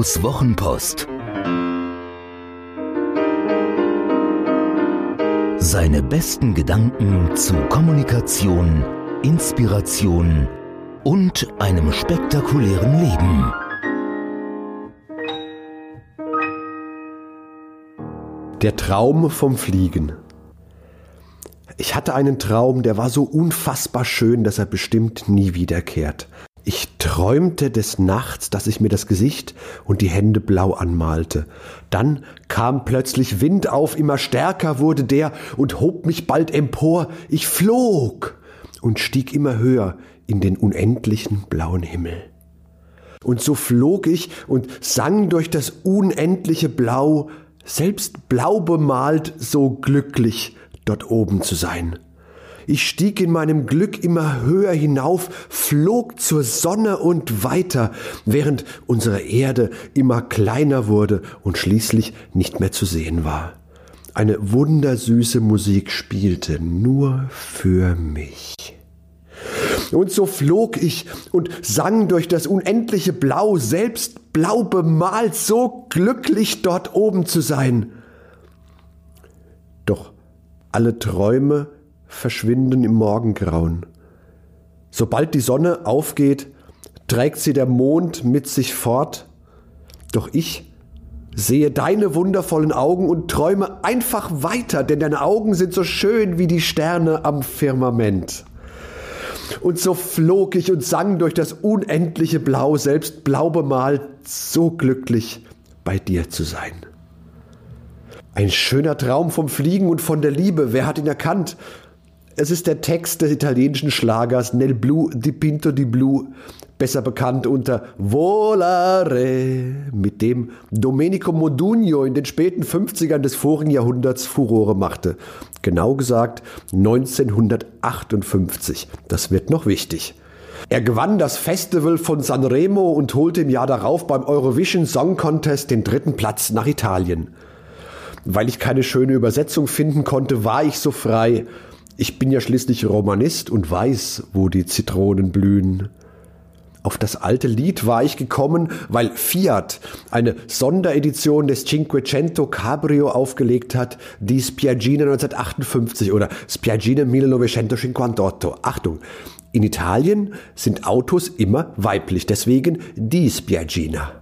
Matthäus Wochenpost. Seine besten Gedanken zu Kommunikation, Inspiration und einem spektakulären Leben. Der Traum vom Fliegen. Ich hatte einen Traum, der war so unfassbar schön, dass er bestimmt nie wiederkehrt. Ich träumte des Nachts, dass ich mir das Gesicht und die Hände blau anmalte. Dann kam plötzlich Wind auf, immer stärker wurde der und hob mich bald empor. Ich flog und stieg immer höher in den unendlichen blauen Himmel. Und so flog ich und sang durch das unendliche Blau, selbst blau bemalt, so glücklich dort oben zu sein. Ich stieg in meinem Glück immer höher hinauf, flog zur Sonne und weiter, während unsere Erde immer kleiner wurde und schließlich nicht mehr zu sehen war. Eine wundersüße Musik spielte nur für mich. Und so flog ich und sang durch das unendliche Blau, selbst blau bemalt, so glücklich dort oben zu sein. Doch alle Träume verschwinden im Morgengrauen. Sobald die Sonne aufgeht, trägt sie der Mond mit sich fort. Doch ich sehe deine wundervollen Augen und träume einfach weiter, denn deine Augen sind so schön wie die Sterne am Firmament. Und so flog ich und sang durch das unendliche Blau, selbst blau bemalt, so glücklich bei dir zu sein. Ein schöner Traum vom Fliegen und von der Liebe, wer hat ihn erkannt? Es ist der Text des italienischen Schlagers Nel Blu di Pinto di Blu, besser bekannt unter Volare, mit dem Domenico Modugno in den späten 50ern des vorigen Jahrhunderts Furore machte. Genau gesagt 1958. Das wird noch wichtig. Er gewann das Festival von Sanremo und holte im Jahr darauf beim Eurovision Song Contest den dritten Platz nach Italien. Weil ich keine schöne Übersetzung finden konnte, war ich so frei. Ich bin ja schließlich Romanist und weiß, wo die Zitronen blühen. Auf das alte Lied war ich gekommen, weil Fiat eine Sonderedition des Cinquecento Cabrio aufgelegt hat, die Spiagina 1958 oder Spiagina 1958. Achtung, in Italien sind Autos immer weiblich, deswegen die Spiagina.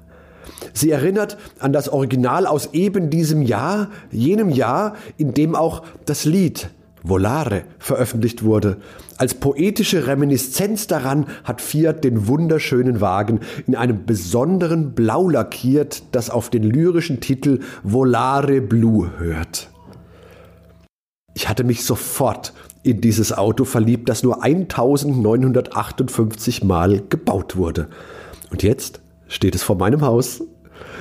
Sie erinnert an das Original aus eben diesem Jahr, jenem Jahr, in dem auch das Lied Volare veröffentlicht wurde. Als poetische Reminiszenz daran hat Fiat den wunderschönen Wagen in einem besonderen Blau lackiert, das auf den lyrischen Titel Volare Blue hört. Ich hatte mich sofort in dieses Auto verliebt, das nur 1958 Mal gebaut wurde. Und jetzt steht es vor meinem Haus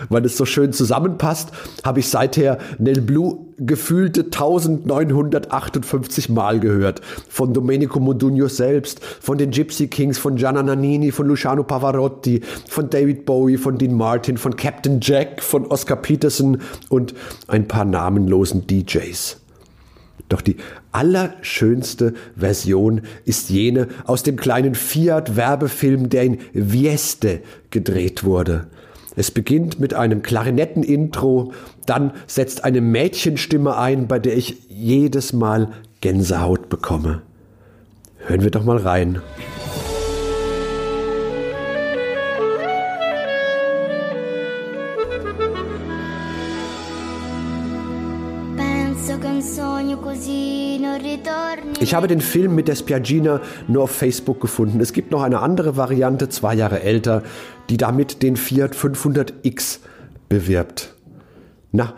weil es so schön zusammenpasst, habe ich seither Nel Blue gefühlte 1958 Mal gehört. Von Domenico Modugno selbst, von den Gypsy Kings, von Gianna Nannini, von Luciano Pavarotti, von David Bowie, von Dean Martin, von Captain Jack, von Oscar Peterson und ein paar namenlosen DJs. Doch die allerschönste Version ist jene aus dem kleinen Fiat-Werbefilm, der in Vieste gedreht wurde. Es beginnt mit einem Klarinetten-Intro, dann setzt eine Mädchenstimme ein, bei der ich jedes Mal Gänsehaut bekomme. Hören wir doch mal rein. Ich habe den Film mit der Spiagina nur auf Facebook gefunden. Es gibt noch eine andere Variante, zwei Jahre älter, die damit den Fiat 500X bewirbt. Na,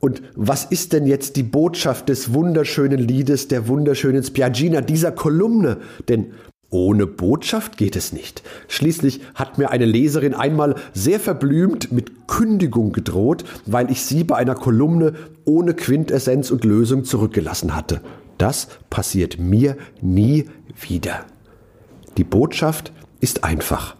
und was ist denn jetzt die Botschaft des wunderschönen Liedes, der wunderschönen Spiagina, dieser Kolumne? Denn ohne Botschaft geht es nicht. Schließlich hat mir eine Leserin einmal sehr verblümt mit Kündigung gedroht, weil ich sie bei einer Kolumne ohne Quintessenz und Lösung zurückgelassen hatte. Das passiert mir nie wieder. Die Botschaft ist einfach.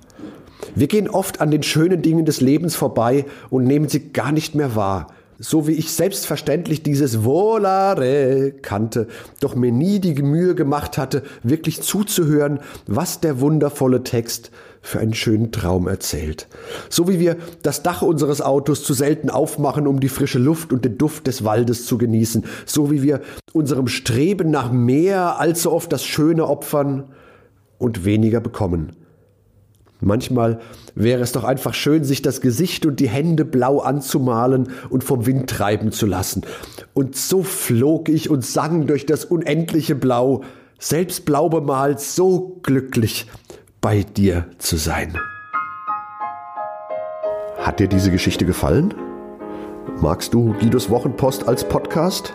Wir gehen oft an den schönen Dingen des Lebens vorbei und nehmen sie gar nicht mehr wahr. So wie ich selbstverständlich dieses Volare kannte, doch mir nie die Mühe gemacht hatte, wirklich zuzuhören, was der wundervolle Text für einen schönen Traum erzählt. So wie wir das Dach unseres Autos zu selten aufmachen, um die frische Luft und den Duft des Waldes zu genießen, so wie wir unserem Streben nach mehr allzu oft das Schöne opfern und weniger bekommen. Manchmal wäre es doch einfach schön, sich das Gesicht und die Hände blau anzumalen und vom Wind treiben zu lassen. Und so flog ich und sang durch das unendliche Blau, selbst blau bemalt, so glücklich, bei dir zu sein. Hat dir diese Geschichte gefallen? Magst du Guidos Wochenpost als Podcast?